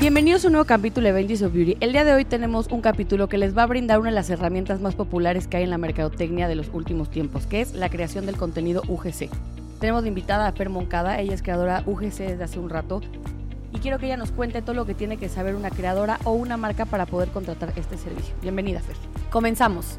Bienvenidos a un nuevo capítulo de Benji's of Beauty. El día de hoy tenemos un capítulo que les va a brindar una de las herramientas más populares que hay en la mercadotecnia de los últimos tiempos, que es la creación del contenido UGC. Tenemos de invitada a Fer Moncada, ella es creadora UGC desde hace un rato y quiero que ella nos cuente todo lo que tiene que saber una creadora o una marca para poder contratar este servicio. Bienvenida, Fer. Comenzamos.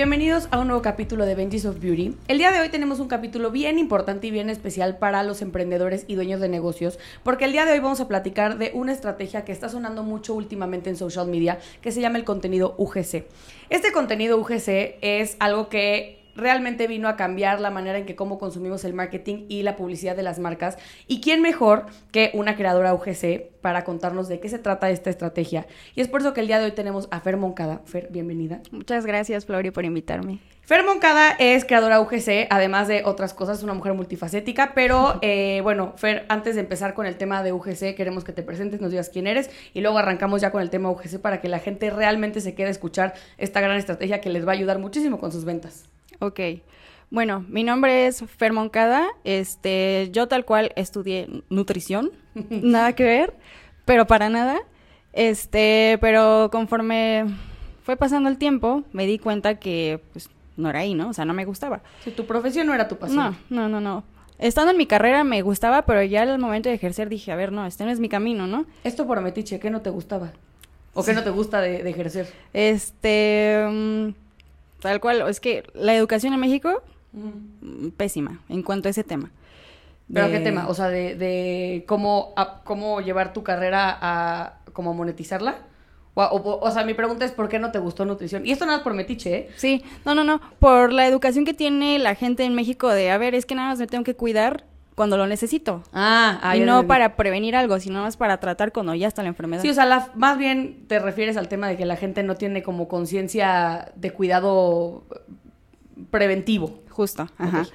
Bienvenidos a un nuevo capítulo de Benji's of Beauty. El día de hoy tenemos un capítulo bien importante y bien especial para los emprendedores y dueños de negocios, porque el día de hoy vamos a platicar de una estrategia que está sonando mucho últimamente en social media, que se llama el contenido UGC. Este contenido UGC es algo que realmente vino a cambiar la manera en que cómo consumimos el marketing y la publicidad de las marcas. ¿Y quién mejor que una creadora UGC para contarnos de qué se trata esta estrategia? Y es por eso que el día de hoy tenemos a Fer Moncada. Fer, bienvenida. Muchas gracias, Flori, por invitarme. Fer Moncada es creadora UGC, además de otras cosas, es una mujer multifacética, pero eh, bueno, Fer, antes de empezar con el tema de UGC, queremos que te presentes, nos digas quién eres y luego arrancamos ya con el tema UGC para que la gente realmente se quede a escuchar esta gran estrategia que les va a ayudar muchísimo con sus ventas. Ok. Bueno, mi nombre es Fer Moncada. Este, yo tal cual estudié nutrición. nada que ver, pero para nada. Este, pero conforme fue pasando el tiempo, me di cuenta que pues no era ahí, ¿no? O sea, no me gustaba. Si tu profesión no era tu pasión. No, no, no, no. Estando en mi carrera me gustaba, pero ya al momento de ejercer dije, a ver, no, este no es mi camino, ¿no? Esto por metiche, ¿qué no te gustaba? ¿O qué no te gusta de, de ejercer? Este... mm, Tal cual, es que la educación en México, mm, pésima en cuanto a ese tema. ¿Pero De- qué tema? O sea, de, de cómo, a- cómo llevar tu carrera a como monetizarla. O, o- o sea, mi pregunta es ¿por qué no te gustó nutrición? Y esto nada más por metiche, ¿eh? Sí, no, no, no, por la educación que tiene la gente en México de, a ver, es que nada más me tengo que cuidar cuando lo necesito. Ah, ah, y no para prevenir algo, sino más para tratar cuando ya está la enfermedad. Sí, o sea, la- más bien te refieres al tema de que la gente no tiene como conciencia de cuidado preventivo. Justo, ajá.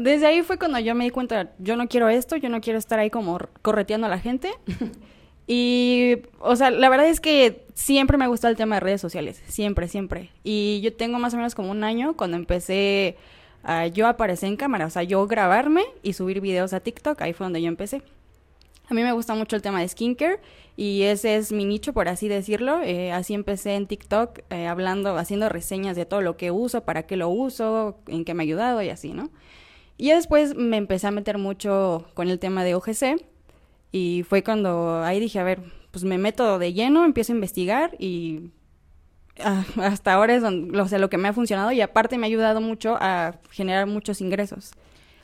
Desde ahí fue cuando yo me di cuenta, yo no quiero esto, yo no quiero estar ahí como correteando a la gente. y, o sea, la verdad es que siempre me ha gustado el tema de redes sociales, siempre, siempre. Y yo tengo más o menos como un año cuando empecé a yo aparecer en cámara, o sea, yo grabarme y subir videos a TikTok, ahí fue donde yo empecé. A mí me gusta mucho el tema de skincare y ese es mi nicho, por así decirlo. Eh, así empecé en TikTok eh, hablando, haciendo reseñas de todo lo que uso, para qué lo uso, en qué me ha ayudado y así, ¿no? Y después me empecé a meter mucho con el tema de OGC y fue cuando ahí dije, a ver, pues me meto de lleno, empiezo a investigar y ah, hasta ahora es donde, o sea, lo que me ha funcionado y aparte me ha ayudado mucho a generar muchos ingresos.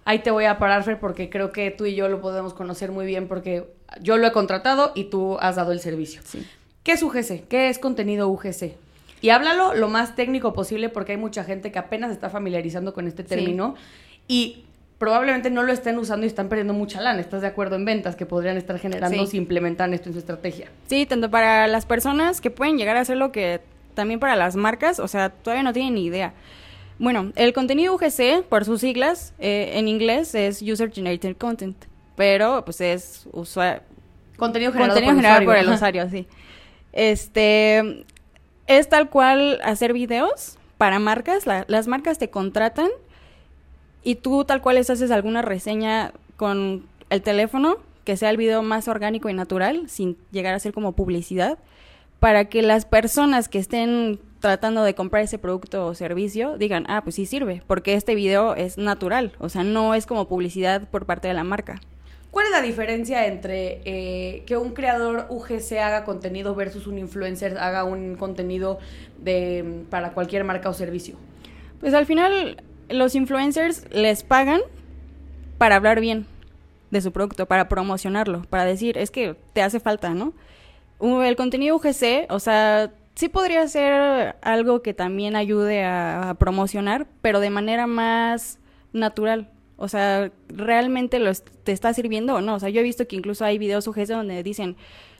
Ahí te voy a parar, Fer, porque creo que tú y yo lo podemos conocer muy bien porque yo lo he contratado y tú has dado el servicio. Sí. ¿Qué es UGC? ¿Qué es contenido UGC? Y háblalo lo más técnico posible porque hay mucha gente que apenas está familiarizando con este Sí. término y probablemente no lo estén usando y están perdiendo mucha lana. ¿Estás de acuerdo en ventas que podrían estar generando Sí. si implementan esto en su estrategia? Sí, tanto para las personas que pueden llegar a hacerlo que también para las marcas, o sea, todavía no tienen ni idea. Bueno, el contenido UGC, por sus siglas, eh, en inglés es User Generated Content, pero pues es usua- Contenido generado contenido por generado usuario. por el usuario, sí. Este, es tal cual hacer videos para marcas, la- las marcas te contratan y tú tal cual les haces alguna reseña con el teléfono, que sea el video más orgánico y natural, sin llegar a ser como publicidad, para que las personas que estén tratando de comprar ese producto o servicio digan, ah, pues sí sirve, porque este video es natural, o sea, no es como publicidad por parte de la marca. ¿Cuál es la diferencia entre eh, que un creador UGC haga contenido versus un influencer haga un contenido de, para cualquier marca o servicio? Pues al final los influencers les pagan para hablar bien de su producto, para promocionarlo, para decir, es que te hace falta, ¿no? U- El contenido UGC, o sea, sí podría ser algo que también ayude a, promocionar, pero de manera más natural. O sea, ¿realmente lo te está sirviendo o no? O sea, yo he visto que incluso hay videos UGC donde dicen,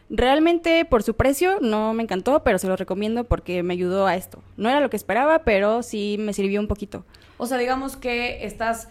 realmente por su precio no me encantó, pero se lo recomiendo porque me ayudó a esto. No era lo que esperaba, pero sí me sirvió un poquito. O sea, digamos que estás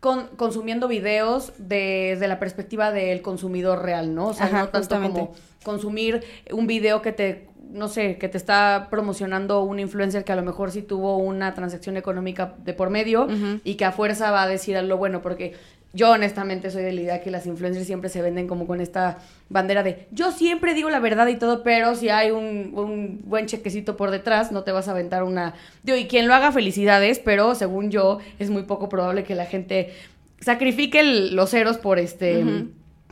con- consumiendo videos desde la perspectiva del consumidor real, ¿no? O sea, Ajá, no tanto justamente. como consumir un video que te, no sé, que te está promocionando un influencer que a lo mejor sí tuvo una transacción económica de por medio y que a fuerza va a decir lo bueno, porque yo honestamente soy de la idea que las influencers siempre se venden como con esta bandera de yo siempre digo la verdad y todo, pero si hay un, un buen chequecito por detrás, no te vas a aventar una... Digo, y quien lo haga, felicidades, pero según yo es muy poco probable que la gente sacrifique el- los ceros por este...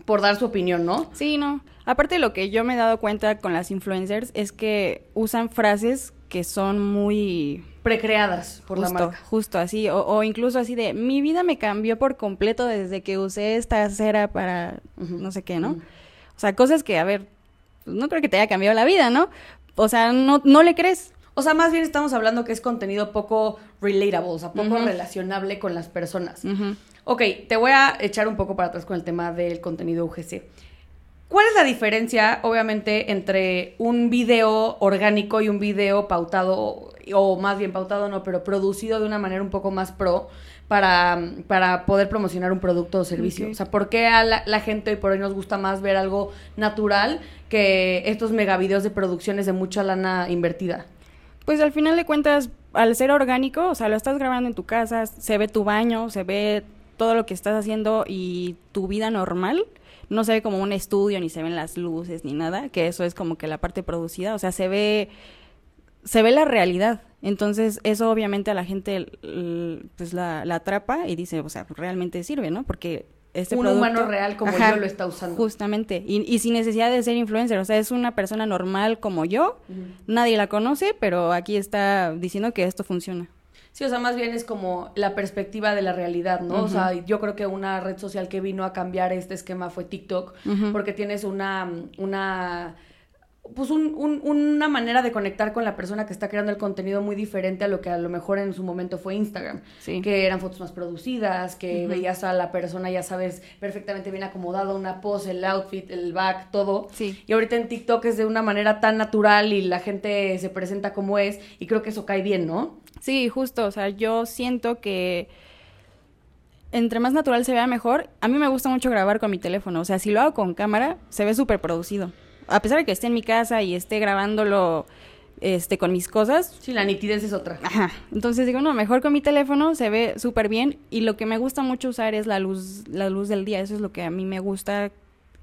Por dar su opinión, ¿no? Sí, no. Aparte lo que yo me he dado cuenta con las influencers es que usan frases que son muy Precreadas por justo, la marca. justo así, o, o incluso así de mi vida me cambió por completo desde que usé esta cera para no sé qué, ¿no? O sea, cosas que, a ver, pues, no creo que te haya cambiado la vida, ¿no? O sea, no, no le crees. O sea, más bien estamos hablando que es contenido poco relatable, o sea, poco relacionable con las personas. Ok, te voy a echar un poco para atrás con el tema del contenido UGC. ¿Cuál es la diferencia, obviamente, entre un video orgánico y un video pautado, o más bien pautado no, pero producido de una manera un poco más pro para, para poder promocionar un producto o servicio? O sea, ¿por qué a la, la gente hoy por hoy nos gusta más ver algo natural que estos megavideos de producciones de mucha lana invertida? Pues al final de cuentas, al ser orgánico, o sea, lo estás grabando en tu casa, se ve tu baño, se ve todo lo que estás haciendo y tu vida normal. No se ve como un estudio, ni se ven las luces, ni nada, que eso es como que la parte producida. O sea, se ve, se ve la realidad. Entonces, eso obviamente a la gente pues la, la atrapa y dice, o sea, realmente sirve, ¿no? Porque este un producto- humano real como Ajá, yo lo está usando. Justamente. Y, y sin necesidad de ser influencer. O sea, es una persona normal como yo. Nadie la conoce, pero aquí está diciendo que esto funciona. Sí, o sea, más bien es como la perspectiva de la realidad, ¿no? O sea, yo creo que una red social que vino a cambiar este esquema fue TikTok, porque tienes una, una, pues un- un- una manera de conectar con la persona que está creando el contenido muy diferente a lo que a lo mejor en su momento fue Instagram. Sí. Que eran fotos más producidas, que veías a la persona, ya sabes, perfectamente bien acomodada, una pose, el outfit, el back, todo. Sí. Y ahorita en TikTok es de una manera tan natural y la gente se presenta como es, y creo que eso cae bien, ¿no? Sí, justo. O sea, yo siento que entre más natural se vea mejor. A mí me gusta mucho grabar con mi teléfono. O sea, si lo hago con cámara, se ve súper producido. A pesar de que esté en mi casa y esté grabándolo este, con mis cosas, Sí, la nitidez es otra. Ajá. Entonces digo, no, mejor con mi teléfono se ve súper bien y lo que me gusta mucho usar es la luz, la luz del día. Eso es lo que a mí me gusta,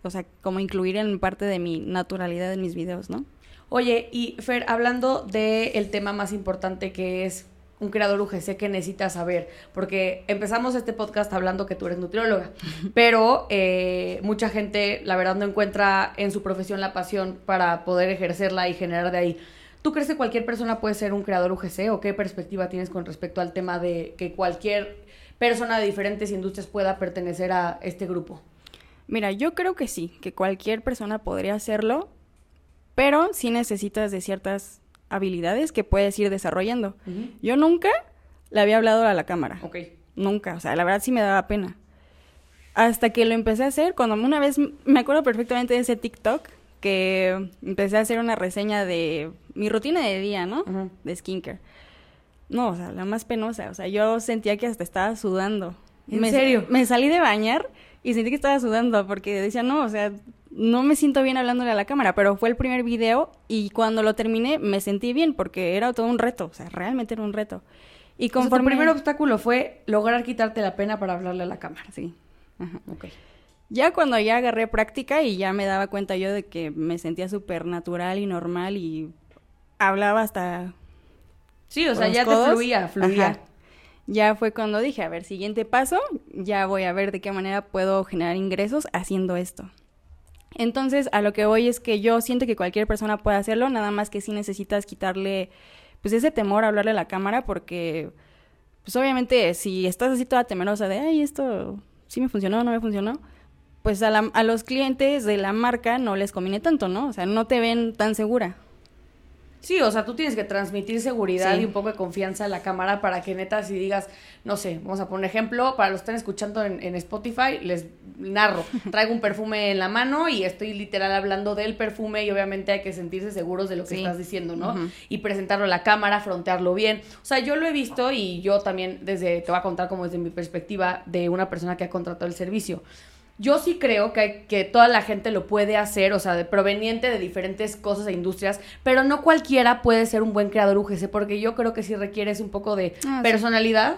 o sea, como incluir en parte de mi naturalidad en mis videos, ¿no? Oye, y Fer, hablando del tema más importante que es un creador UGC que necesitas saber, porque empezamos este podcast hablando que tú eres nutrióloga, pero eh, mucha gente, la verdad, no encuentra en su profesión la pasión para poder ejercerla y generar de ahí. ¿Tú crees que cualquier persona puede ser un creador UGC o qué perspectiva tienes con respecto al tema de que cualquier persona de diferentes industrias pueda pertenecer a este grupo? Mira, yo creo que sí, que cualquier persona podría hacerlo, pero sí necesitas de ciertas habilidades que puedes ir desarrollando. Yo nunca le había hablado a la cámara. Ok. Nunca, o sea, la verdad sí me daba pena. Hasta que lo empecé a hacer, cuando una vez, me acuerdo perfectamente de ese TikTok, que empecé a hacer una reseña de mi rutina de día, ¿no? De skincare. No, o sea, la más penosa, o sea, yo sentía que hasta estaba sudando. ¿En Me- serio? Me salí de bañar y sentí que estaba sudando porque decía, no, o sea, no me siento bien hablándole a la cámara, pero fue el primer video y cuando lo terminé me sentí bien porque era todo un reto, o sea, realmente era un reto. Y O sea, tu conforme... primer obstáculo fue lograr quitarte la pena para hablarle a la cámara. Sí. Ajá. Ok. Ya cuando ya agarré práctica y ya me daba cuenta yo de que me sentía súper natural y normal y hablaba hasta... Sí, o sea, ya codos. te fluía, fluía. Ajá. Ya fue cuando dije, a ver, siguiente paso, ya voy a ver de qué manera puedo generar ingresos haciendo esto. Entonces, a lo que voy es que yo siento que cualquier persona puede hacerlo, nada más que sí necesitas quitarle, pues, ese temor a hablarle a la cámara, porque, pues, obviamente, si estás así toda temerosa de, ay, esto sí me funcionó no me funcionó, pues a, la- a los clientes de la marca no les conviene tanto, ¿no? O sea, no te ven tan segura. Sí, o sea, tú tienes que transmitir seguridad Sí. y un poco de confianza a la cámara para que neta si digas, no sé, vamos a poner un ejemplo, para los que están escuchando en, en Spotify, les narro, traigo un perfume en la mano y estoy literal hablando del perfume y obviamente hay que sentirse seguros de lo que Sí. estás diciendo, ¿no? Y presentarlo a la cámara, frontearlo bien. O sea, yo lo he visto y yo también desde, te voy a contar como desde mi perspectiva de una persona que ha contratado el servicio. Yo sí creo que, que toda la gente lo puede hacer, o sea, de, proveniente de diferentes cosas e industrias, pero no cualquiera puede ser un buen creador UGC, porque yo creo que sí requieres un poco de Ah, sí. personalidad.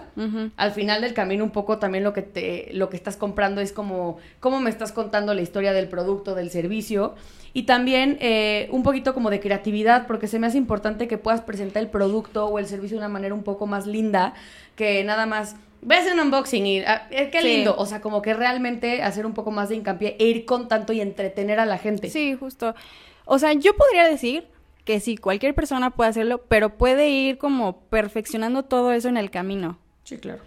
Al final del camino, un poco también lo que te, lo que estás comprando es como cómo me estás contando la historia del producto, del servicio. Y también eh, un poquito como de creatividad, porque se me hace importante que puedas presentar el producto o el servicio de una manera un poco más linda que nada más. Ves un unboxing y ah, eh, qué Sí. lindo. O sea, como que realmente hacer un poco más de hincapié e ir con tanto y entretener a la gente. Sí, justo. O sea, yo podría decir que sí, cualquier persona puede hacerlo, pero puede ir como perfeccionando todo eso en el camino. Sí, claro.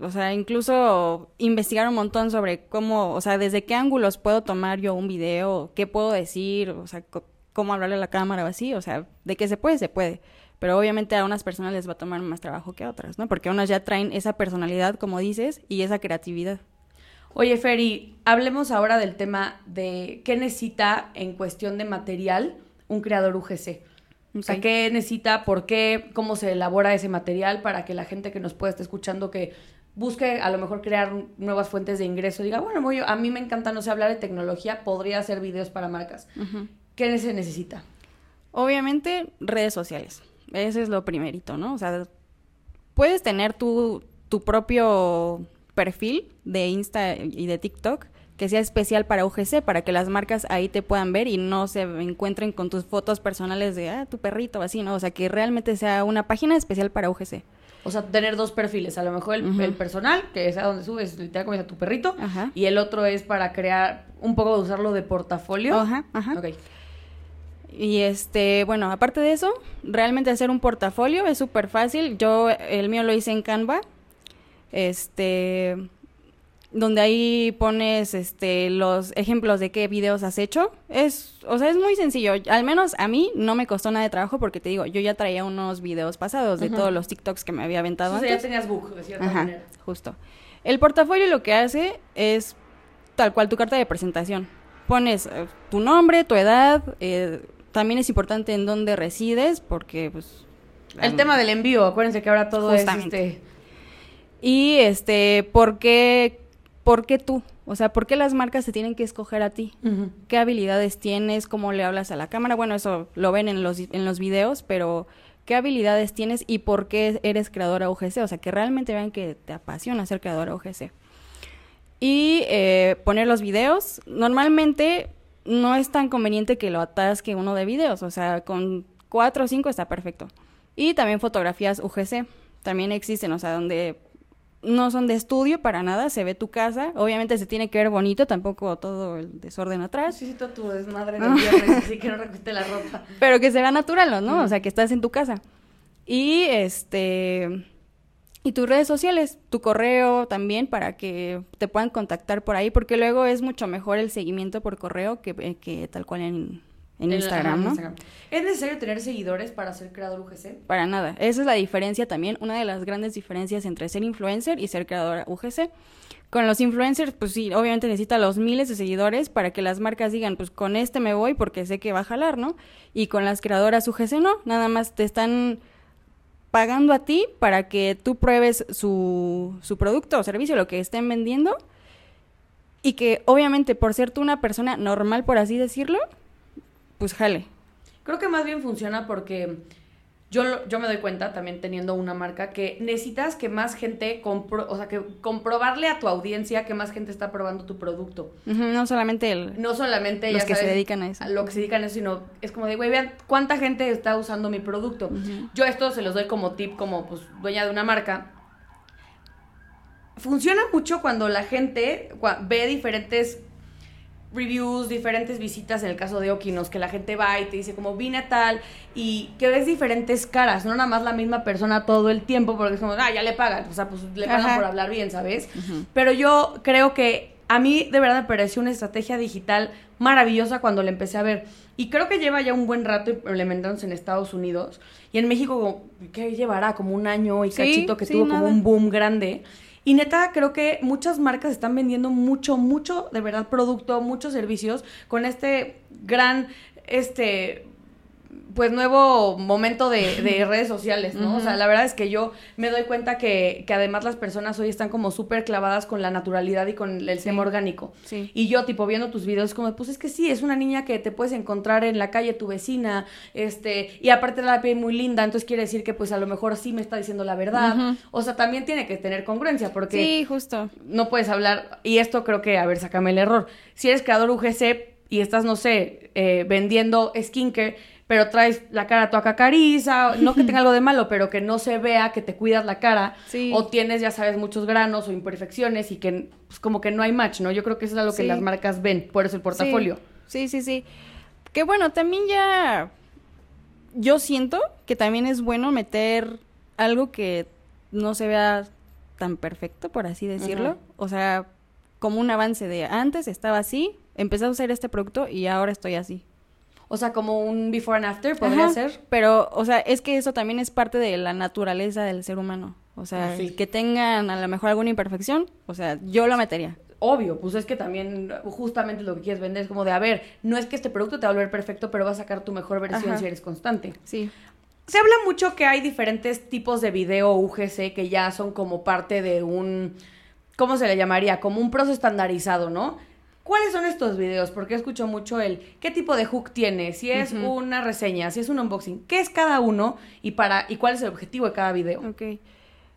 O sea, incluso investigar un montón sobre cómo, o sea, desde qué ángulos puedo tomar yo un video, qué puedo decir, o sea, cómo hablarle a la cámara o así, o sea, de que se puede, se puede. Pero obviamente a unas personas les va a tomar más trabajo que a otras, ¿no? Porque unas ya traen esa personalidad, como dices, y esa creatividad. Oye, Feri, hablemos ahora del tema de qué necesita en cuestión de material un creador UGC. O sea, qué necesita, por qué, cómo se elabora ese material para que la gente que nos pueda estar escuchando que busque a lo mejor crear nuevas fuentes de ingreso, diga, bueno, voy, a mí me encanta, no sé, hablar de tecnología, podría hacer videos para marcas. ¿Qué se necesita? Obviamente, redes sociales. Ese es lo primerito, ¿no? O sea, puedes tener tu, tu propio perfil de Insta y de TikTok que sea especial para UGC, para que las marcas ahí te puedan ver y no se encuentren con tus fotos personales de, ah, tu perrito, así, ¿no? O sea, que realmente sea una página especial para UGC. O sea, tener dos perfiles, a lo mejor el, personal, que es a donde subes literal como dice tu perrito, Ajá. y el otro es para crear un poco de usarlo de portafolio. Ajá, ajá. Ok. Y este, bueno, aparte de eso, realmente hacer un portafolio es súper fácil. Yo, el mío lo hice en Canva. Este, donde ahí pones este los ejemplos de qué videos has hecho. Es, o sea, es muy sencillo. Al menos a mí no me costó nada de trabajo porque te digo, yo ya traía unos videos pasados de todos los TikToks que me había aventado O sea, ya tenías book, de cierta Ajá, manera. justo. El portafolio lo que hace es tal cual tu carta de presentación. Pones eh, tu nombre, tu edad, eh, también es importante en dónde resides, porque pues... El tema del envío, acuérdense que ahora todo Justamente. es este. Y este, ¿por qué, ¿por qué tú? O sea, ¿por qué las marcas se tienen que escoger a ti? ¿Qué habilidades tienes? ¿Cómo le hablas a la cámara? Bueno, eso lo ven en los, en los videos, pero ¿qué habilidades tienes y por qué eres creadora UGC? O sea, que realmente vean que te apasiona ser creadora UGC. Y eh, poner los videos. Normalmente no es tan conveniente que lo atasque uno de videos. O sea, con cuatro o cinco está perfecto. Y también fotografías UGC. También existen, o sea, donde no son de estudio para nada, se ve tu casa. Obviamente se tiene que ver bonito, tampoco todo el desorden atrás. Sí, sí, tu desmadre del viernes, así que no recueste la ropa. Pero que se vea natural, ¿no? O sea, que estás en tu casa. Y este y tus redes sociales, tu correo también para que te puedan contactar por ahí, porque luego es mucho mejor el seguimiento por correo que, eh, que tal cual en, en El- Instagram. Instagram. ¿Es necesario tener seguidores para ser creador UGC? Para nada. Esa es la diferencia también, una de las grandes diferencias entre ser influencer y ser creadora UGC. Con los influencers, pues sí, obviamente necesita los miles de seguidores para que las marcas digan, pues con este me voy porque sé que va a jalar, ¿no? Y con las creadoras UGC no, nada más te están pagando a ti para que tú pruebes su, su producto o servicio, lo que estén vendiendo, y que obviamente por ser tú una persona normal, por así decirlo, pues jale. Creo que más bien funciona porque yo, yo me doy cuenta, también teniendo una marca, que necesitas que más gente, compro, o sea, que comprobarle a tu audiencia que más gente está probando tu producto. No solamente el... No solamente Los ya que se dedican a eso. lo que se dedican a eso, sino es como de, güey, vean cuánta gente está usando mi producto. Yo esto se los doy como tip, como pues dueña de una marca. Funciona mucho cuando la gente ve diferentes reviews, diferentes visitas, en el caso de Okinos, que la gente va y te dice como vine a tal, y que ves diferentes caras, no nada más la misma persona todo el tiempo, porque es como, ah, ya le pagan, o sea, pues le pagan Ajá. por hablar bien, ¿sabes? Pero yo creo que a mí de verdad me pareció una estrategia digital maravillosa cuando la empecé a ver. Y creo que lleva ya un buen rato implementándose en Estados Unidos. Y en México, como, ¿qué llevará? Como un año y Sí, cachito que sí, tuvo como un boom grande. Y neta, creo que muchas marcas están vendiendo mucho, mucho, de verdad, producto, muchos servicios con este gran, este, pues nuevo momento de, de redes sociales, ¿no? O sea, la verdad es que yo me doy cuenta que, que además las personas hoy están como súper clavadas con la naturalidad y con el tema orgánico. Sí. Y yo, tipo, viendo tus videos, como, pues es que sí, es una niña que te puedes encontrar en la calle, tu vecina, este, y aparte la piel muy linda, entonces quiere decir que pues a lo mejor sí me está diciendo la verdad. O sea, también tiene que tener congruencia, porque Sí, justo. no puedes hablar, y esto creo que, a ver, sácame el error. Si eres creador UGC y estás, no sé, eh, vendiendo skincare, pero traes la cara toda cacariza, no que tenga algo de malo, pero que no se vea que te cuidas la cara, Sí. o tienes, ya sabes, muchos granos o imperfecciones y que pues, como que no hay match, ¿no? Yo creo que eso es algo que las marcas ven, por eso el portafolio. Sí, sí, sí. Que bueno, también ya yo siento que también es bueno meter algo que no se vea tan perfecto, por así decirlo. O sea, como un avance de antes estaba así, empecé a usar este producto y ahora estoy así. O sea, como un before and after podría Ajá, ser. Pero, o sea, es que eso también es parte de la naturaleza del ser humano. O sea, Ah, sí. que tengan a lo mejor alguna imperfección, o sea, yo lo metería. Obvio, pues es que también justamente lo que quieres vender es como de, a ver, no es que este producto te va a volver perfecto, pero va a sacar tu mejor versión Ajá. si eres constante. Sí. Se habla mucho que hay diferentes tipos de video UGC que ya son como parte de un, ¿cómo se le llamaría? Como un proceso estandarizado, ¿no? ¿Cuáles son estos videos? Porque escucho mucho el qué tipo de hook tiene, si es una reseña, si es un unboxing, qué es cada uno y para y cuál es el objetivo de cada video. Ok.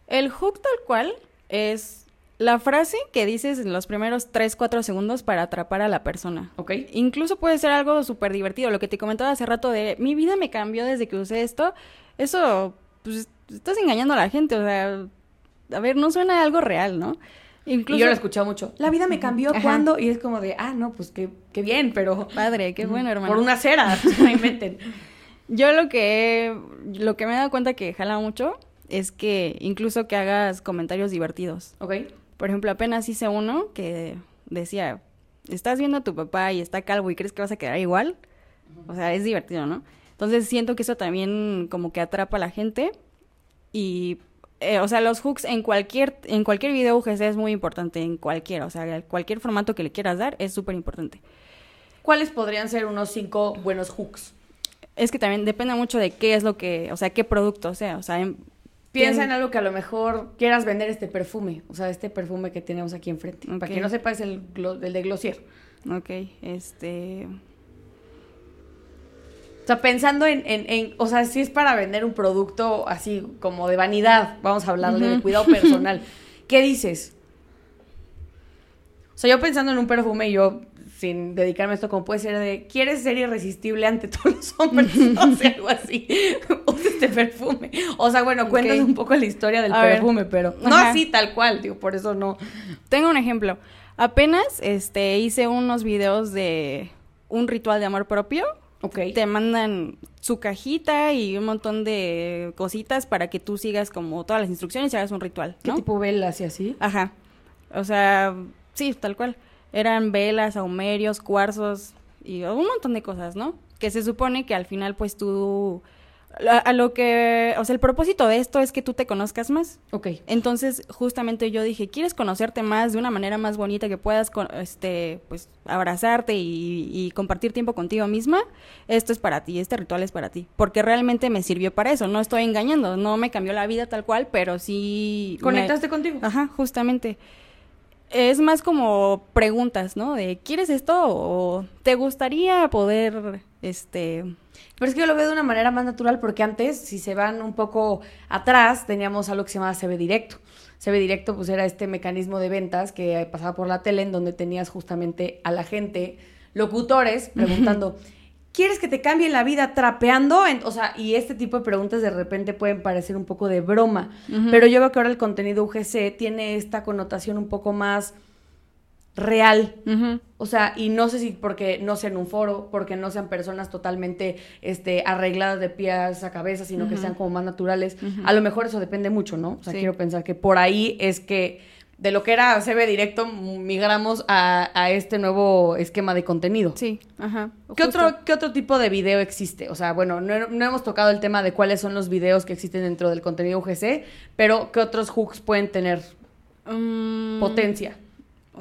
El hook tal cual es la frase que dices en los primeros 3, 4 segundos para atrapar a la persona. ¿Ok? Incluso puede ser algo súper divertido. Lo que te comentaba hace rato de mi vida me cambió desde que usé esto. Eso, pues, estás engañando a la gente. O sea, a ver, no suena algo real, ¿no? Incluso. Y yo lo he escuchado mucho. La vida me cambió Ajá. cuando y es como de, ah, no, pues qué, qué bien, pero Padre, qué bueno, hermano. por una cera, no inventen. Yo lo que lo que me he dado cuenta que jala mucho es que incluso que hagas comentarios divertidos. ¿Ok? Por ejemplo, apenas hice uno que decía, estás viendo a tu papá y está calvo y crees que vas a quedar igual. O sea, es divertido, ¿no? Entonces siento que eso también como que atrapa a la gente y, eh, o sea, los hooks en cualquier, en cualquier video UGC es muy importante, en cualquiera, o sea, cualquier formato que le quieras dar es súper importante. ¿Cuáles podrían ser unos cinco buenos hooks? Es que también depende mucho de qué es lo que, o sea, qué producto sea, o sea, en- Piensa en algo que a lo mejor quieras vender este perfume, o sea, este perfume que tenemos aquí enfrente. Para quien no sepa, es el, el de Glossier. Ok, este... O sea, pensando en, en, en- o sea, si es para vender un producto así como de vanidad, vamos a hablarle de cuidado personal. ¿Qué dices? O sea, yo pensando en un perfume, yo, sin dedicarme a esto, como puede ser de, ¿quieres ser irresistible ante todos los hombres? O sea, algo así. Usa este perfume. O sea, bueno, cuéntanos un poco la historia del A ver. perfume, pero no Ajá. así tal cual, digo, por eso no. Tengo un ejemplo. Apenas este, hice unos videos de un ritual de amor propio. Ok. Te mandan su cajita y un montón de cositas para que tú sigas como todas las instrucciones y hagas un ritual, ¿Qué tipo velas y así? Ajá. O sea, sí, tal cual. Eran velas, aumerios, cuarzos y un montón de cosas, ¿no? Que se supone que al final, pues tú. A, lo que. O sea, el propósito de esto es que tú te conozcas más. Ok. Entonces, justamente yo dije, ¿quieres conocerte más de una manera más bonita que puedas, con- este, pues, abrazarte y, y compartir tiempo contigo misma? Esto es para ti, este ritual es para ti. Porque realmente me sirvió para eso, no estoy engañando, no me cambió la vida tal cual, pero sí... me- ¿Conectaste contigo? Ajá, justamente. Es más como preguntas, ¿no? De, ¿quieres esto o te gustaría poder, este... Pero es que yo lo veo de una manera más natural porque antes, si se van un poco atrás, teníamos algo que se llamaba CB Directo. CB Directo pues era este mecanismo de ventas que pasaba por la tele en donde tenías justamente a la gente, locutores, preguntando, ¿quieres que te cambie la vida trapeando? En- o sea, y este tipo de preguntas de repente pueden parecer un poco de broma, pero yo veo que ahora el contenido UGC tiene esta connotación un poco más real, o sea, y no sé si porque no sean un foro, porque no sean personas totalmente este, arregladas de pies a cabeza, sino que sean como más naturales. A lo mejor eso depende mucho, ¿no? O sea, Sí. quiero pensar que por ahí es que de lo que era CB directo migramos a, a este nuevo esquema de contenido. Sí, ajá. ¿Qué justo. otro, ¿Qué otro tipo de video existe? O sea, bueno, no, no hemos tocado el tema de cuáles son los videos que existen dentro del contenido UGC, pero ¿qué otros hooks pueden tener Mm, potencia?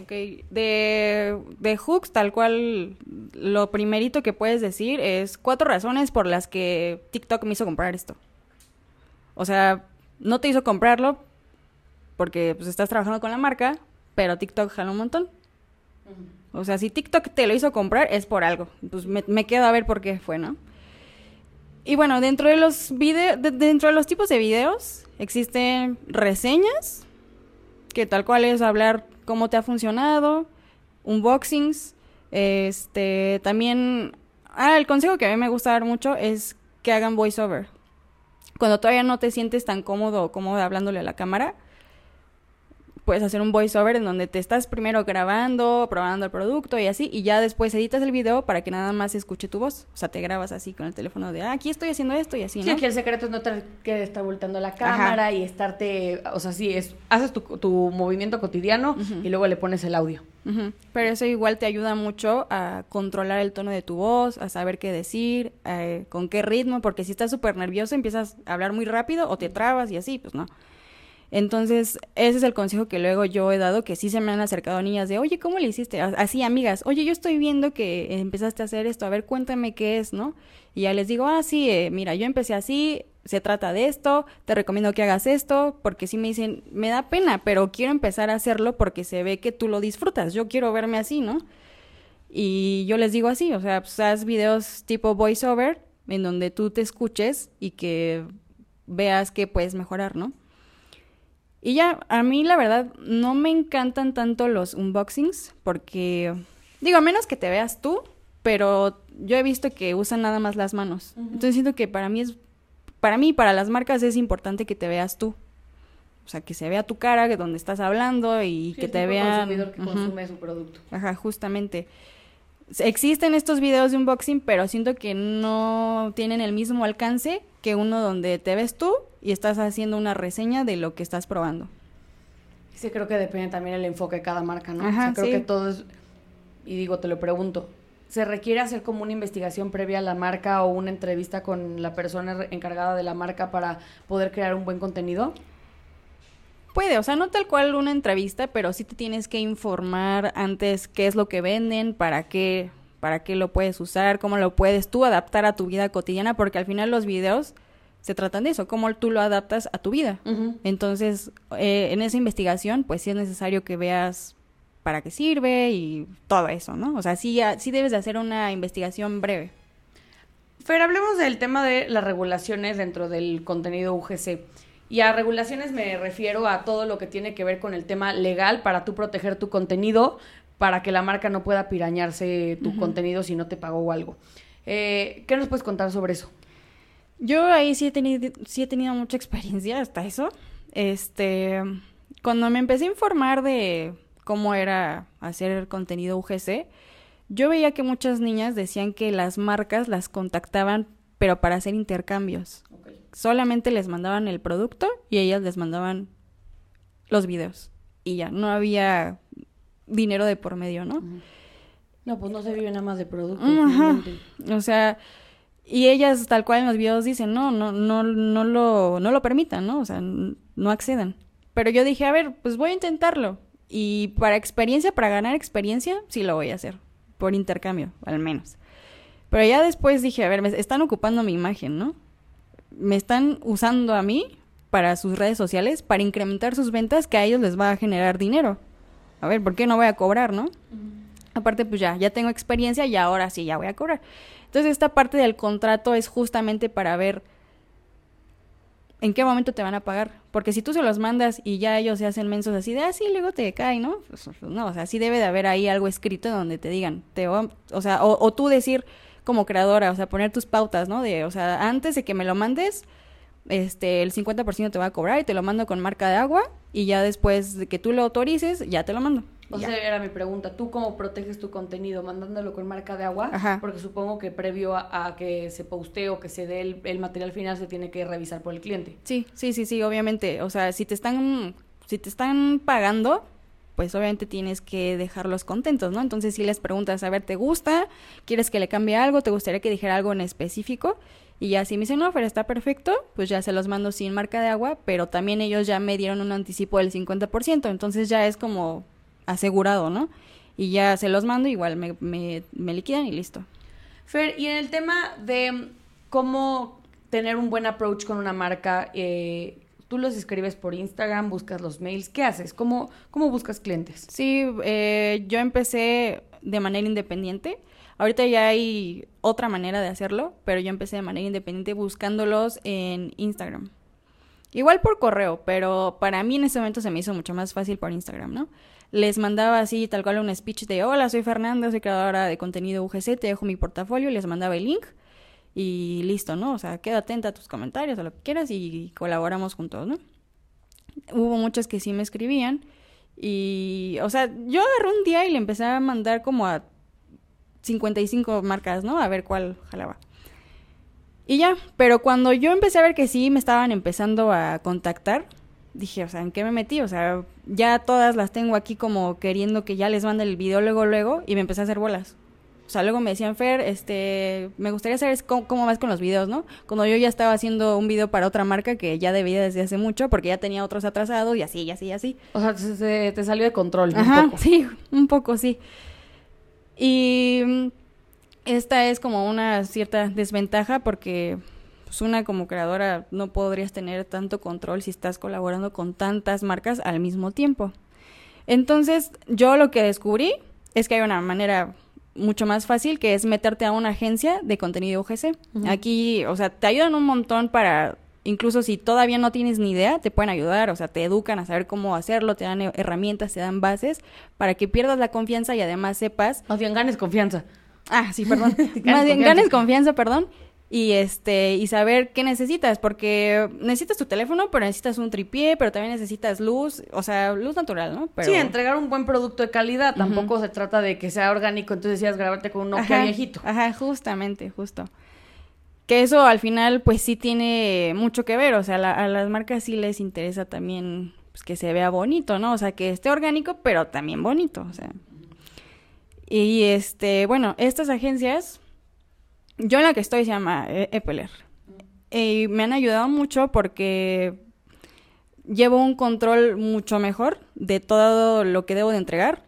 Ok, de, de hooks tal cual lo primerito que puedes decir es cuatro razones por las que TikTok me hizo comprar esto. O sea, no te hizo comprarlo porque pues estás trabajando con la marca, pero TikTok jala un montón. O sea, si TikTok te lo hizo comprar es por algo. Pues me, me quedo a ver por qué fue, ¿no? Y bueno, dentro de los videos, dentro de los tipos de videos existen reseñas, que tal cual es hablar cómo te ha funcionado, unboxings, este, también, ah, el consejo que a mí me gusta dar mucho es que hagan voiceover. Cuando todavía no te sientes tan cómodo o hablándole a la cámara, puedes hacer un voiceover en donde te estás primero grabando, probando el producto y así, y ya después editas el video para que nada más se escuche tu voz. O sea, te grabas así con el teléfono de, ah, aquí estoy haciendo esto y así, ¿no? Sí, aquí el secreto es no tener que estar volteando la cámara y estarte, o sea, sí, es, haces tu, tu movimiento cotidiano y luego le pones el audio. Pero eso igual te ayuda mucho a controlar el tono de tu voz, a saber qué decir, eh, con qué ritmo, porque si estás súper nervioso empiezas a hablar muy rápido o te trabas y así, pues no. Entonces, ese es el consejo que luego yo he dado, que sí se me han acercado niñas de, oye, ¿cómo le hiciste? Así, amigas, oye, yo estoy viendo que empezaste a hacer esto, a ver, cuéntame qué es, ¿no? Y ya les digo, ah, sí, eh, mira, yo empecé así, se trata de esto, te recomiendo que hagas esto, porque sí me dicen, me da pena, pero quiero empezar a hacerlo porque se ve que tú lo disfrutas, yo quiero verme así, ¿no? Y yo les digo así, o sea, pues haz videos tipo voiceover, en donde tú te escuches y que veas que puedes mejorar, ¿no? Y ya, a mí la verdad no me encantan tanto los unboxings porque, digo, a menos que te veas tú, pero yo he visto que usan nada más las manos. Entonces siento que para mí es, para mí, para las marcas es importante que te veas tú. O sea, que se vea tu cara, que donde estás hablando y que te vean... que consume su producto. Ajá, justamente. Existen estos videos de unboxing, pero siento que no tienen el mismo alcance que uno donde te ves tú y estás haciendo una reseña de lo que estás probando. Sí, creo que depende también el enfoque de cada marca, ¿no? Ajá, creo que todo es, y digo, te lo pregunto, ¿se requiere hacer como una investigación previa a la marca o una entrevista con la persona encargada de la marca para poder crear un buen contenido? Puede, o sea, no tal cual una entrevista, pero sí te tienes que informar antes qué es lo que venden, para qué, para qué lo puedes usar, cómo lo puedes tú adaptar a tu vida cotidiana, porque al final los videos se tratan de eso, cómo tú lo adaptas a tu vida. Entonces, eh, en esa investigación, pues sí es necesario que veas para qué sirve y todo eso, ¿no? O sea, sí, sí debes de hacer una investigación breve. Fer, hablemos del tema de las regulaciones dentro del contenido UGC. Y a regulaciones me refiero a todo lo que tiene que ver con el tema legal para tú proteger tu contenido, para que la marca no pueda pirañarse tu contenido si no te pagó o algo. Eh, ¿Qué nos puedes contar sobre eso? Yo ahí sí he tenido, sí he tenido mucha experiencia hasta eso. Este, cuando me empecé a informar de cómo era hacer contenido UGC, yo veía que muchas niñas decían que las marcas las contactaban, pero para hacer intercambios. Solamente les mandaban el producto y ellas les mandaban los videos. Y ya, no había dinero de por medio, ¿no? No, pues no se vive nada más de producto. O sea, y ellas, tal cual en los videos dicen, no, no, no, no lo, no lo permitan, ¿no? O sea, no accedan. Pero yo dije, a ver, pues voy a intentarlo. Y para experiencia, para ganar experiencia, sí lo voy a hacer. Por intercambio, al menos. Pero ya después dije, a ver, me están ocupando mi imagen, ¿no? Me están usando a mí para sus redes sociales, para incrementar sus ventas, que a ellos les va a generar dinero. A ver, ¿por qué no voy a cobrar, no? Aparte, pues ya, ya tengo experiencia y ahora sí, ya voy a cobrar. Entonces esta parte del contrato es justamente para ver en qué momento te van a pagar. Porque si tú se los mandas y ya ellos se hacen mensos así de, ah, sí, luego te cae, ¿no? Pues, no, o sea, sí debe de haber ahí algo escrito donde te digan, te o sea, o, tú decir como creadora, o sea, poner tus pautas, ¿no? De, o sea, antes de que me lo mandes, este, el 50% te va a cobrar y te lo mando con marca de agua y ya después de que tú lo autorices, ya te lo mando. O sea, era mi pregunta. ¿Tú cómo proteges tu contenido? ¿Mandándolo con marca de agua? Ajá. Porque supongo que previo a, que se postee o que se dé el, material final se tiene que revisar por el cliente. Sí, sí, sí, sí, obviamente. O sea, si te están, si te están pagando, pues obviamente tienes que dejarlos contentos, ¿no? Entonces si les preguntas, a ver, ¿te gusta? ¿Quieres que le cambie algo? ¿Te gustaría que dijera algo en específico? Y ya si me dicen, no, pero está perfecto, pues ya se los mando sin marca de agua, pero también ellos ya me dieron un anticipo del 50%, entonces ya es como asegurado, ¿no? y ya se los mando, igual me, me, me liquidan y listo. Fer, y en el tema de cómo tener un buen approach con una marca, eh, tú los escribes por Instagram, buscas los mails, ¿qué haces? ¿Cómo, cómo buscas clientes? Sí, eh, yo empecé de manera independiente. Ahorita ya hay otra manera de hacerlo, pero yo empecé de manera independiente buscándolos en Instagram. Igual por correo, pero para mí en ese momento se me hizo mucho más fácil por Instagram, ¿no? Les mandaba así tal cual un speech de hola, soy Fernanda, soy creadora de contenido UGC, te dejo mi portafolio, les mandaba el link y listo, ¿no? O sea, queda atenta a tus comentarios, a lo que quieras y colaboramos juntos, ¿no? Hubo muchos que sí me escribían y, o sea, yo agarré un día y le empecé a mandar como a 55 marcas, ¿no? A ver cuál jalaba. Y ya, pero cuando yo empecé a ver que sí me estaban empezando a contactar, dije, o sea, ¿en qué me metí? O sea, ya todas las tengo aquí como queriendo que ya les mande el video luego, luego, y me empecé a hacer bolas. O sea, luego me decían, Fer, este, me gustaría saber cómo, cómo, vas con los videos, ¿no? Cuando yo ya estaba haciendo un video para otra marca que ya debía desde hace mucho, porque ya tenía otros atrasados y así, y así, y así. O sea, te, te salió de control. Ajá, un poco. sí, un poco, sí. Y esta es como una cierta desventaja porque pues una como creadora no podrías tener tanto control si estás colaborando con tantas marcas al mismo tiempo. Entonces, yo lo que descubrí es que hay una manera mucho más fácil que es meterte a una agencia de contenido UGC. Aquí, o sea, te ayudan un montón para incluso si todavía no tienes ni idea, te pueden ayudar, o sea, te educan a saber cómo hacerlo, te dan herramientas, te dan bases para que pierdas la confianza y además sepas. Más bien ganes confianza. Ah, sí, perdón. Más bien ganes confianza, perdón. Y este, y saber qué necesitas, porque necesitas tu teléfono, pero necesitas un tripié, pero también necesitas luz, o sea, luz natural, ¿no? Pero... Sí, entregar un buen producto de calidad. Tampoco se trata de que sea orgánico, entonces decías grabarte con un Nokia viejito. Ajá, justamente, justo. Que eso al final, pues sí tiene mucho que ver, o sea, a las marcas sí les interesa también pues, que se vea bonito, ¿no? O sea, que esté orgánico, pero también bonito, o sea. Y este, bueno, estas agencias, yo en la que estoy se llama e-, Epeler. Y me han ayudado mucho porque llevo un control mucho mejor de todo lo que debo de entregar.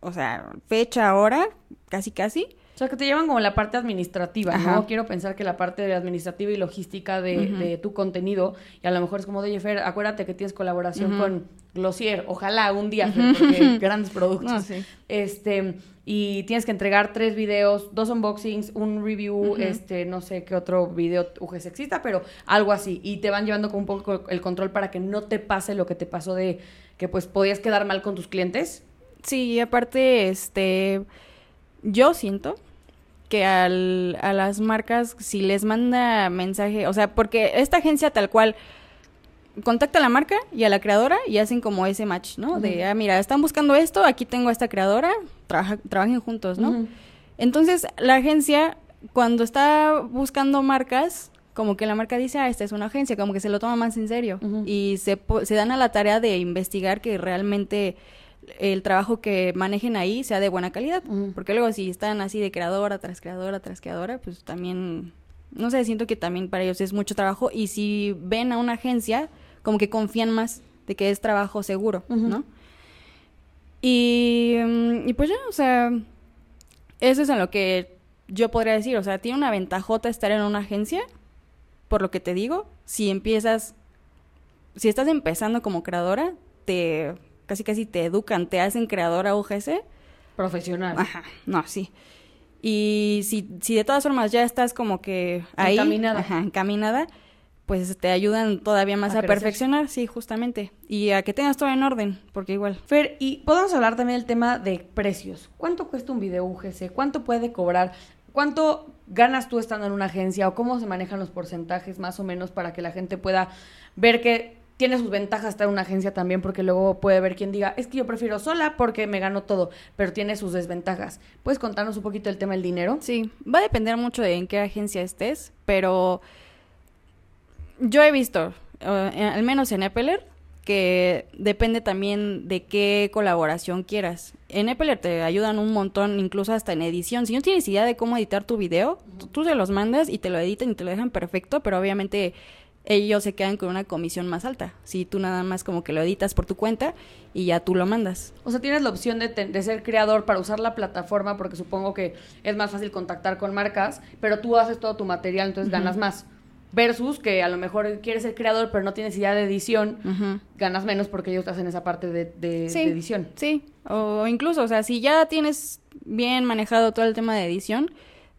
O sea, fecha, hora, casi casi. O sea, que te llevan como la parte administrativa, ¿no? Quiero pensar que la parte de administrativa y logística de, tu contenido, y a lo mejor es como, de Jeffer, acuérdate que tienes colaboración con Glossier, ojalá un día, porque grandes productos. Este, y tienes que entregar tres videos, dos unboxings, un review, este, no sé qué otro video UGS exista, pero algo así. Y te van llevando con un poco el control para que no te pase lo que te pasó de que pues podías quedar mal con tus clientes. Sí, y aparte, este, yo siento que al, a las marcas, si les manda mensaje, o sea, porque esta agencia tal cual contacta a la marca y a la creadora y hacen como ese match, ¿no? De, ah, mira, están buscando esto, aquí tengo a esta creadora, trabajen juntos, ¿no? Entonces, la agencia, cuando está buscando marcas, como que la marca dice, ah, esta es una agencia, como que se lo toma más en serio. Y se, se dan a la tarea de investigar que realmente el trabajo que manejen ahí sea de buena calidad. Porque luego si están así de creadora tras creadora tras creadora, pues también, no sé, siento que también para ellos es mucho trabajo. Y si ven a una agencia, como que confían más de que es trabajo seguro, ¿no? Y, mm, y pues ya, o sea, eso es a lo que yo podría decir. O sea, tiene una ventajota estar en una agencia, por lo que te digo, si empiezas, si estás empezando como creadora, te casi casi te educan, te hacen creadora UGC. Profesional. Ajá, no, sí. Y si, si de todas formas ya estás como que ahí. Encaminada. Ajá, encaminada, pues te ayudan todavía más a, perfeccionar, sí, justamente. Y a que tengas todo en orden, porque igual. Fer, y podemos hablar también del tema de precios. ¿Cuánto cuesta un video UGC? ¿Cuánto puede cobrar? ¿Cuánto ganas tú estando en una agencia? ¿O cómo se manejan los porcentajes más o menos para que la gente pueda ver que tiene sus ventajas estar en una agencia también porque luego puede haber quien diga, es que yo prefiero sola porque me gano todo, pero tiene sus desventajas. ¿Puedes contarnos un poquito el tema del dinero? Sí, va a depender mucho de en qué agencia estés, pero yo he visto, eh, al menos en Epeler, que depende también de qué colaboración quieras. En Epeler te ayudan un montón, incluso hasta en edición. Si no tienes idea de cómo editar tu video, tú se los mandas y te lo editan y te lo dejan perfecto, pero obviamente ellos se quedan con una comisión más alta. Si tú nada más como que lo editas por tu cuenta y ya tú lo mandas. O sea, tienes la opción de, de, ser creador para usar la plataforma porque supongo que es más fácil contactar con marcas, pero tú haces todo tu material, entonces ganas más. Versus que a lo mejor quieres ser creador pero no tienes idea de edición, ganas menos porque ellos te hacen esa parte de, de, edición. Sí, o incluso, o sea, si ya tienes bien manejado todo el tema de edición,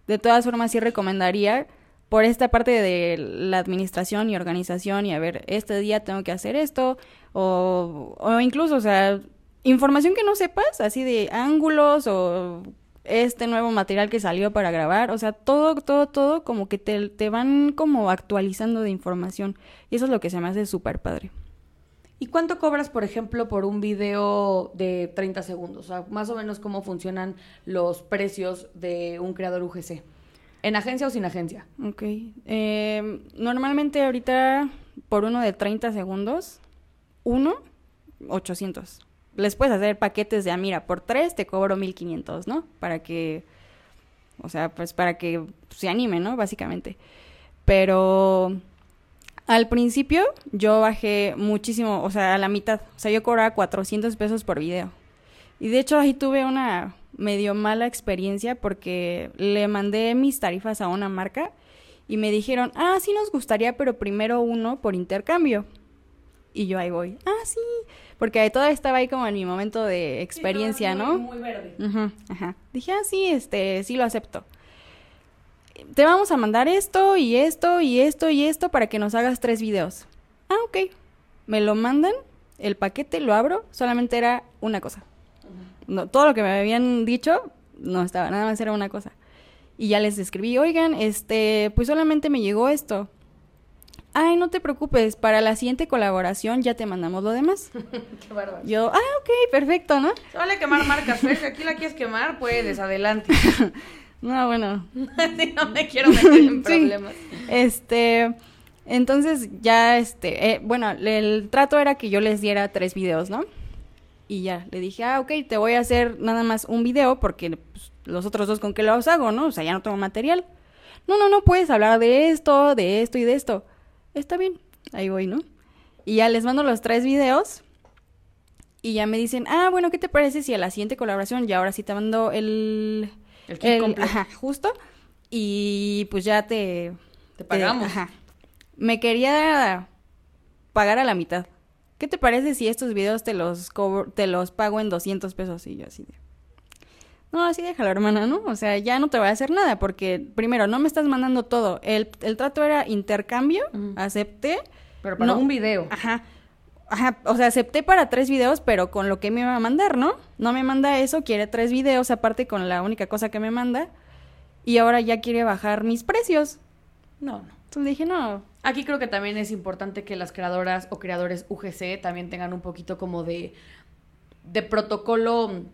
de todas formas sí recomendaría por esta parte de la administración y organización y a ver, este día tengo que hacer esto, o, o incluso, o sea, información que no sepas, así de ángulos o este nuevo material que salió para grabar, o sea, todo, todo, todo como que te, te van como actualizando de información y eso es lo que se me hace súper padre. ¿Y cuánto cobras, por ejemplo, por un video de 30 segundos? O sea, más o menos cómo funcionan los precios de un creador UGC. ¿En agencia o sin agencia? Ok. Eh, normalmente ahorita por uno de 30 segundos, uno, 800. Les puedes hacer paquetes de, ah, mira, por tres te cobro 1500, ¿no? Para que, o sea, pues para que se anime, ¿no? Básicamente. Pero al principio yo bajé muchísimo, o sea, a la mitad. O sea, yo cobraba 400 pesos por video. Y de hecho ahí tuve una medio mala experiencia porque le mandé mis tarifas a una marca y me dijeron, ah, sí nos gustaría, pero primero uno por intercambio. Y yo ahí voy, ah, sí, porque todavía estaba ahí como en mi momento de experiencia, ¿no? Muy verde. ajá. Dije, ah, sí, este, sí lo acepto. Te vamos a mandar esto y esto y esto y esto para que nos hagas tres videos. Ah, ok. Me lo mandan, el paquete lo abro, solamente era una cosa no, todo lo que me habían dicho no estaba, nada más era una cosa. Y ya les escribí, oigan, este, pues solamente me llegó esto. Ay, no te preocupes, para la siguiente colaboración ya te mandamos lo demás. Qué bárbaro. Yo, ah, ok, perfecto, ¿no? Se vale quemar marcas, Si aquí la quieres quemar, puedes, adelante. no, bueno. no me quiero meter en problemas. Este, entonces ya, este, eh, bueno, el trato era que yo les diera tres videos, ¿no? Y ya, le dije, ah, ok, te voy a hacer nada más un video porque pues, los otros dos con qué los hago, ¿no? O sea, ya no tengo material. No, no, no puedes hablar de esto, de esto y de esto. Está bien, ahí voy, ¿no? Y ya les mando los tres videos y ya me dicen, ah, bueno, ¿qué te parece si a la siguiente colaboración ya ahora sí te mando el... El kit Ajá, justo. Y pues ya te... Te pagamos. ajá. Me quería pagar a la mitad. ¿Qué te parece si estos videos te los, te los pago en 200 pesos? Y yo así de... No, así déjalo, hermana, ¿no? O sea, ya no te voy a hacer nada porque, primero, no me estás mandando todo. El, el trato era intercambio, acepté. Pero para un video. Ajá. Ajá, o sea, acepté para tres videos, pero con lo que me iba a mandar, ¿no? No me manda eso, quiere tres videos, aparte con la única cosa que me manda. Y ahora ya quiere bajar mis precios. No, no. Entonces dije, no, Aquí creo que también es importante que las creadoras o creadores UGC también tengan un poquito como de, de protocolo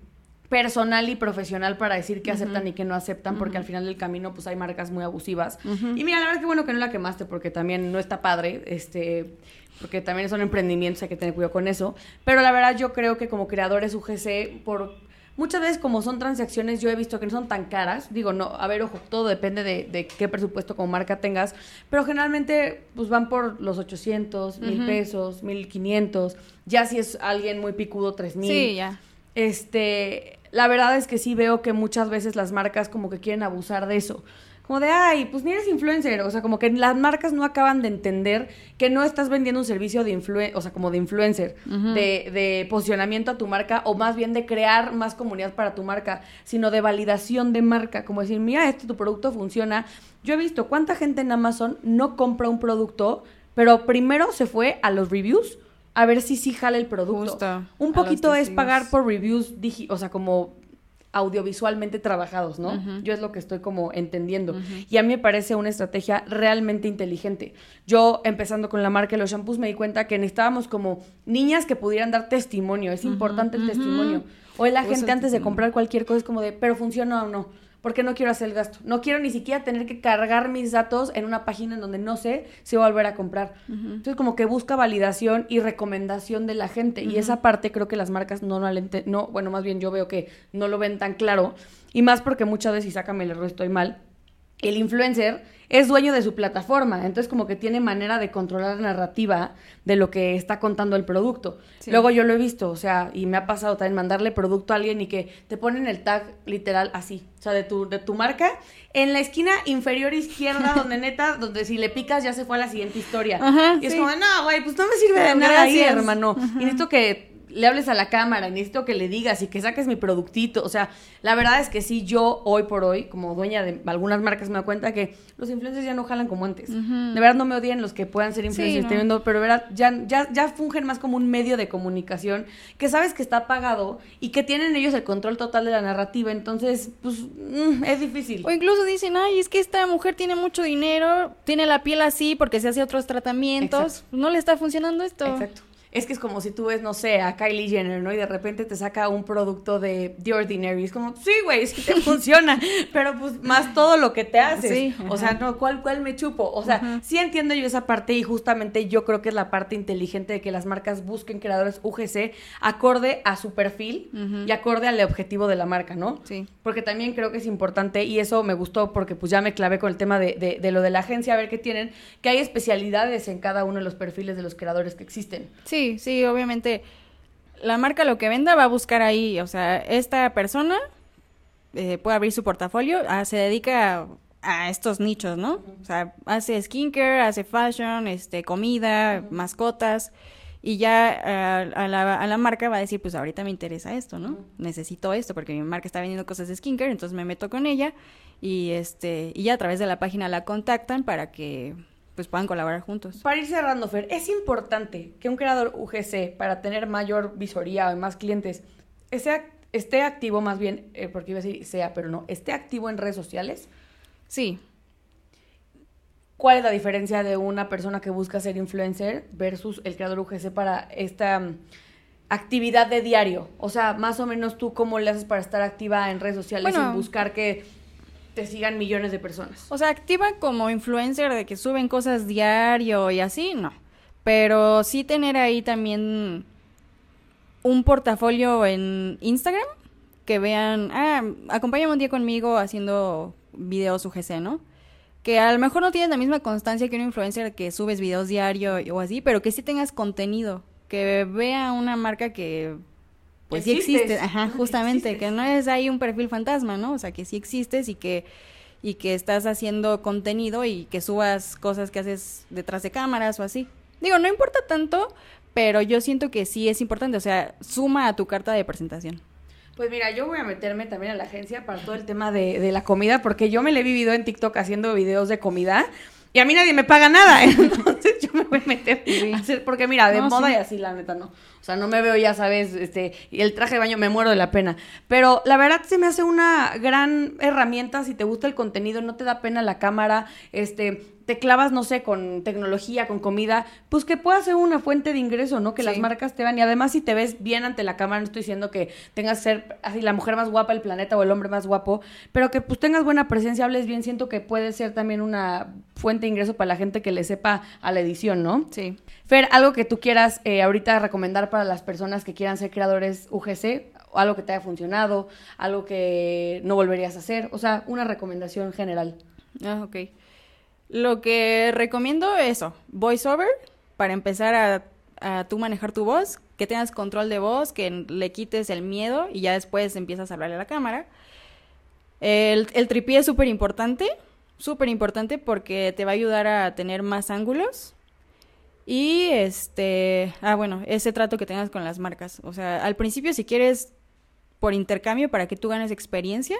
personal y profesional para decir qué aceptan y qué no aceptan, porque al final del camino pues hay marcas muy abusivas. Y mira, la verdad es que bueno que no la quemaste porque también no está padre, este, porque también son emprendimientos, hay que tener cuidado con eso. Pero la verdad yo creo que como creadores UGC, por Muchas veces como son transacciones, yo he visto que no son tan caras. Digo, no, a ver, ojo, todo depende de, qué presupuesto como marca tengas. Pero generalmente, pues van por los 800, mil pesos, 1500. Ya si es alguien muy picudo, 3000. Sí, ya. Este, la verdad es que sí veo que muchas veces las marcas como que quieren abusar de eso como de, ay, pues ni eres influencer. O sea, como que las marcas no acaban de entender que no estás vendiendo un servicio de influencer, o sea, como de influencer, de, de, posicionamiento a tu marca, o más bien de crear más comunidad para tu marca, sino de validación de marca. Como decir, mira, este tu producto funciona. Yo he visto cuánta gente en Amazon no compra un producto, pero primero se fue a los reviews a ver si sí jala el producto. Un poquito es pagar por reviews, o sea, como audiovisualmente trabajados, ¿no? Yo es lo que estoy como entendiendo. Y a mí me parece una estrategia realmente inteligente. Yo, empezando con la marca de los shampoos, me di cuenta que necesitábamos como niñas que pudieran dar testimonio. Es importante el testimonio. Hoy la gente antes de comprar cualquier cosa es como de, pero funciona o no porque no quiero hacer el gasto. No quiero ni siquiera tener que cargar mis datos en una página en donde no sé si voy a volver a comprar. Entonces, como que busca validación y recomendación de la gente. Y esa parte creo que las marcas no, no, bueno, más bien yo veo que no lo ven tan claro. Y más porque muchas veces, y sácame el error, estoy mal, el influencer es dueño de su plataforma, entonces como que tiene manera de controlar la narrativa de lo que está contando el producto. Luego yo lo he visto, o sea, y me ha pasado también mandarle producto a alguien y que te ponen el tag literal así, o sea, de tu, de tu marca, en la esquina inferior izquierda, donde neta, donde si le picas ya se fue a la siguiente historia. y es como, no, güey, pues no me sirve de nada ahí, hermano. Y necesito que le hables a la cámara, necesito que le digas y que saques mi productito. O sea, la verdad es que sí, yo hoy por hoy, como dueña de algunas marcas, me doy cuenta que los influencers ya no jalan como antes. De verdad no me odian los que puedan ser influencers, pero de verdad ya, ya, ya fungen más como un medio de comunicación que sabes que está pagado y que tienen ellos el control total de la narrativa. Entonces, pues mm, es difícil. O incluso dicen, ay, es que esta mujer tiene mucho dinero, tiene la piel así porque se hace otros tratamientos, no le está funcionando esto. Exacto es que es como si tú ves, no sé, a Kylie Jenner, ¿no? Y de repente te saca un producto de The Ordinary. Es como, sí, güey, es que te funciona, pero pues más todo lo que te haces. o sea, no, ¿cuál, ¿cuál me chupo? O sea, sí entiendo yo esa parte y justamente yo creo que es la parte inteligente de que las marcas busquen creadores UGC acorde a su perfil y acorde al objetivo de la marca, ¿no? Sí. Porque también creo que es importante y eso me gustó porque pues ya me clavé con el tema de, de, de lo de la agencia, a ver qué tienen, que hay especialidades en cada uno de los perfiles de los creadores que existen. Sí, Sí, sí, obviamente la marca lo que venda va a buscar ahí, o sea, esta persona eh, puede abrir su portafolio, ah, se dedica a, estos nichos, ¿no? O sea, hace skincare, hace fashion, este, comida, mascotas, y ya a, la, a, la, marca va a decir, pues ahorita me interesa esto, ¿no? Necesito esto porque mi marca está vendiendo cosas de skincare, entonces me meto con ella y este y ya a través de la página la contactan para que pues puedan colaborar juntos. Para ir cerrando, Fer, es importante que un creador UGC, para tener mayor visoría o más clientes, esté, esté activo más bien, eh, porque iba a decir sea, pero no, esté activo en redes sociales. Sí. ¿Cuál es la diferencia de una persona que busca ser influencer versus el creador UGC para esta mm, actividad de diario? O sea, más o menos tú cómo le haces para estar activa en redes sociales y buscar que te sigan millones de personas. O sea, activa como influencer de que suben cosas diario y así, no. Pero sí tener ahí también un portafolio en Instagram que vean, ah, acompáñame un día conmigo haciendo videos UGC, ¿no? Que a lo mejor no tienes la misma constancia que un influencer que subes videos diario o así, pero que sí tengas contenido, que vea una marca que pues sí existe, ajá, justamente, que no es ahí un perfil fantasma, ¿no? O sea, que sí existes y que y que estás haciendo contenido y que subas cosas que haces detrás de cámaras o así. Digo, no importa tanto, pero yo siento que sí es importante, o sea, suma a tu carta de presentación. Pues mira, yo voy a meterme también a la agencia para todo el tema de, de la comida, porque yo me le he vivido en TikTok haciendo videos de comida y a mí nadie me paga nada, entonces yo me voy a meter a hacer, porque mira, de moda y así, la neta, no. O sea, no me veo, ya sabes, este, y el traje de baño me muero de la pena. Pero la verdad se me hace una gran herramienta si te gusta el contenido, no te da pena la cámara, este, te clavas, no sé, con tecnología, con comida, pues que pueda ser una fuente de ingreso, ¿no? Que las marcas te van. Y además, si te ves bien ante la cámara, no estoy diciendo que tengas que ser así la mujer más guapa del planeta o el hombre más guapo, pero que pues tengas buena presencia, hables bien, siento que puede ser también una fuente de ingreso para la gente que le sepa a la edición, ¿no? Sí. Fer, algo que tú quieras eh, ahorita recomendar para las personas que quieran ser creadores UGC, algo que te haya funcionado, algo que no volverías a hacer, o sea, una recomendación general. Ah, ok. Lo que recomiendo es eso, voiceover, para empezar a, a tú manejar tu voz, que tengas control de voz, que le quites el miedo y ya después empiezas a hablarle a la cámara. El, el tripié es súper importante, súper importante porque te va a ayudar a tener más ángulos. Y este, ah, bueno, ese trato que tengas con las marcas. O sea, al principio si quieres por intercambio para que tú ganes experiencia,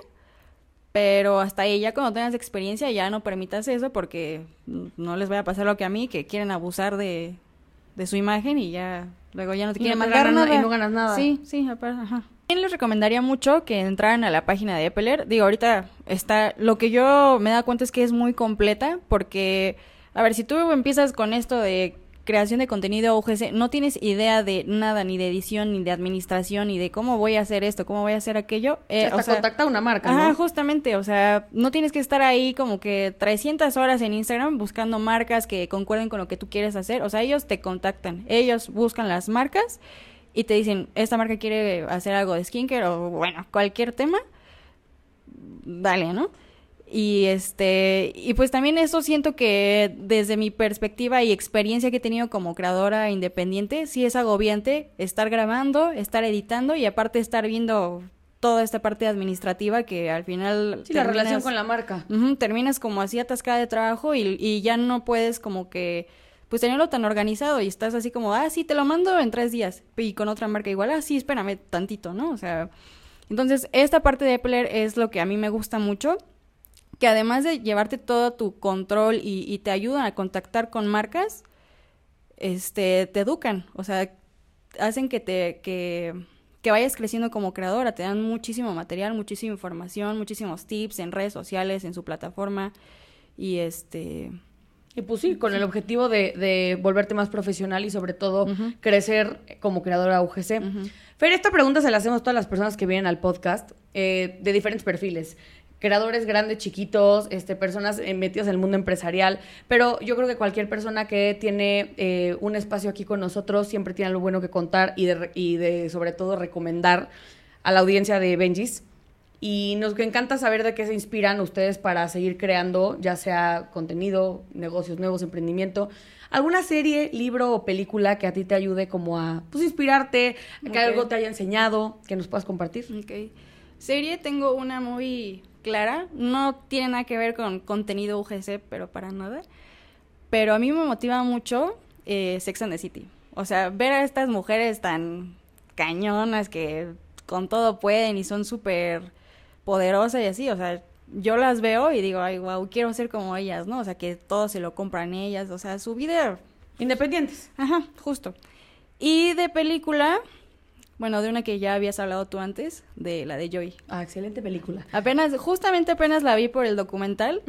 pero hasta ahí, ya cuando tengas experiencia, ya no permitas eso porque no les vaya a pasar lo que a mí, que quieren abusar de, de su imagen y ya luego ya no te quieren mandar nada. Y no ganas nada. Sí, sí, ajá. También les recomendaría mucho que entraran a la página de Epeler. Digo, ahorita está, lo que yo me da cuenta es que es muy completa porque, a ver, si tú empiezas con esto de creación de contenido UGC, no tienes idea de nada, ni de edición, ni de administración, ni de cómo voy a hacer esto, cómo voy a hacer aquello. Eh, o sea, contacta una marca, ¿no? justamente, o sea, no tienes que estar ahí como que 300 horas en Instagram buscando marcas que concuerden con lo que tú quieres hacer. O sea, ellos te contactan, ellos buscan las marcas y te dicen, esta marca quiere hacer algo de skincare o, bueno, cualquier tema, dale, ¿no? Y este, y pues también eso siento que desde mi perspectiva y experiencia que he tenido como creadora independiente, sí es agobiante estar grabando, estar editando y aparte estar viendo toda esta parte administrativa que al final... Sí, la relación con la marca. terminas como así atascada de trabajo y, y ya no puedes como que pues tenerlo tan organizado y estás así como, ah, sí, te lo mando en tres días. Y con otra marca igual, ah, sí, espérame tantito, ¿no? O sea, entonces esta parte de Epler es lo que a mí me gusta mucho que además de llevarte todo tu control y, te ayudan a contactar con marcas, este, te educan, o sea, hacen que te, que, que vayas creciendo como creadora, te dan muchísimo material, muchísima información, muchísimos tips en redes sociales, en su plataforma, y este... Y pues sí, con el objetivo de, de volverte más profesional y sobre todo crecer como creadora UGC. Fer, esta pregunta se la hacemos a todas las personas que vienen al podcast eh, de diferentes perfiles creadores grandes, chiquitos, este, personas eh, metidas en el mundo empresarial, pero yo creo que cualquier persona que tiene eh, un espacio aquí con nosotros siempre tiene algo bueno que contar y de, y de sobre todo recomendar a la audiencia de Benjis. Y nos encanta saber de qué se inspiran ustedes para seguir creando, ya sea contenido, negocios nuevos, emprendimiento. ¿Alguna serie, libro o película que a ti te ayude como a pues, inspirarte, que algo te haya enseñado, que nos puedas compartir? Ok. Serie, tengo una muy clara. No tiene nada que ver con contenido UGC, pero para nada. Pero a mí me motiva mucho eh, Sex and the City. O sea, ver a estas mujeres tan cañonas que con todo pueden y son súper poderosas y así. O sea, yo las veo y digo, ay, wow, quiero ser como ellas, ¿no? O sea, que todo se lo compran ellas. O sea, su vida... Independientes. Ajá, justo. Y de película, bueno, de una que ya habías hablado tú antes, de la de Joy. Ah, excelente película. Apenas, justamente apenas la vi por el documental.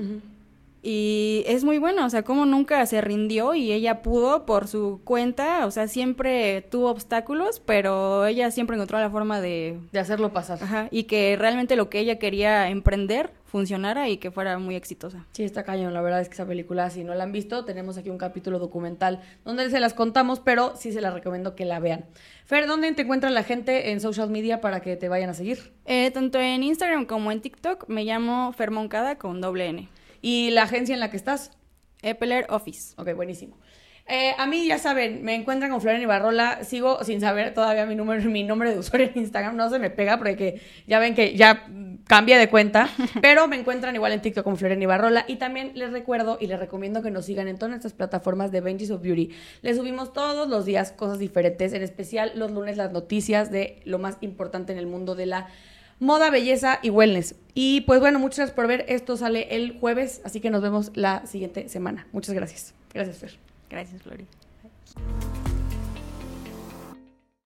Y es muy bueno, o sea, como nunca se rindió y ella pudo por su cuenta, o sea, siempre tuvo obstáculos, pero ella siempre encontró la forma de... De hacerlo pasar. Ajá, y que realmente lo que ella quería emprender funcionara y que fuera muy exitosa. Sí, está cañón. La verdad es que esa película, si no la han visto, tenemos aquí un capítulo documental donde se las contamos, pero sí se las recomiendo que la vean. Fer, ¿dónde te encuentra la gente en social media para que te vayan a seguir? Eh, tanto en Instagram como en TikTok me llamo Fermoncada con doble N. ¿Y la agencia en la que estás? Epeler Office. Ok, buenísimo. Eh, a mí, ya saben, me encuentran con Florian Ibarrola. Sigo sin saber todavía mi, número, mi nombre de usuario en Instagram. No se me pega porque ya ven que ya cambia de cuenta. pero me encuentran igual en TikTok como Florian Ibarrola. Y también les recuerdo y les recomiendo que nos sigan en todas nuestras plataformas de Benji's of Beauty. Les subimos todos los días cosas diferentes. En especial los lunes las noticias de lo más importante en el mundo de la moda, belleza y wellness. Y pues bueno, muchas gracias por ver. Esto sale el jueves, así que nos vemos la siguiente semana. Muchas gracias. Gracias, Fer. Gracias, Flori.